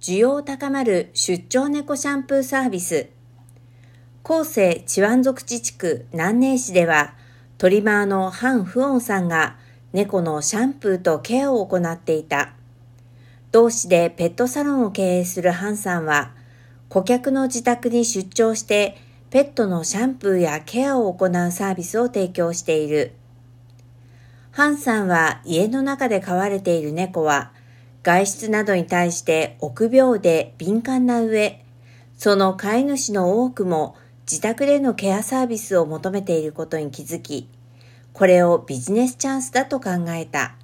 需要高まる出張猫シャンプーサービス。後世チワン族自治区南寧市では、トリマーのハン・フオンさんが猫のシャンプーとケアを行っていた。同市でペットサロンを経営するハンさんは、顧客の自宅に出張してペットのシャンプーやケアを行うサービスを提供している。ハンさんは家の中で飼われている猫は外出などに対して臆病で敏感な上、その飼い主の多くも自宅でのケアサービスを求めていることに気づき、これをビジネスチャンスだと考えた。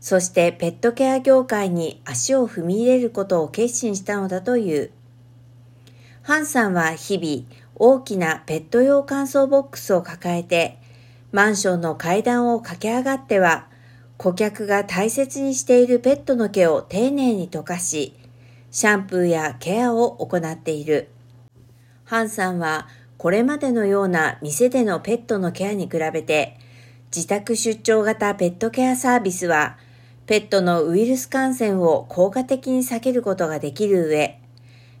そしてペットケア業界に足を踏み入れることを決心したのだという。ハンさんは日々大きなペット用乾燥ボックスを抱えて、マンションの階段を駆け上がっては、顧客が大切にしているペットの毛を丁寧に溶かし、シャンプーやケアを行っている。ハンさんはこれまでのような店でのペットのケアに比べて、自宅出張型ペットケアサービスは、ペットのウイルス感染を効果的に避けることができる上、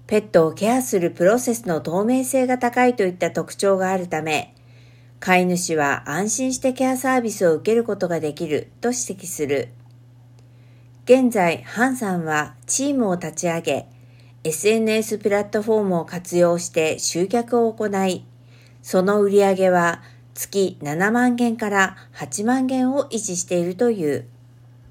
ペットをケアするプロセスの透明性が高いといった特徴があるため、飼い主は安心してケアサービスを受けることができると指摘する。現在、ハンさんはチームを立ち上げ、SNS プラットフォームを活用して集客を行い、その売り上げは月7万件から8万件を維持しているという。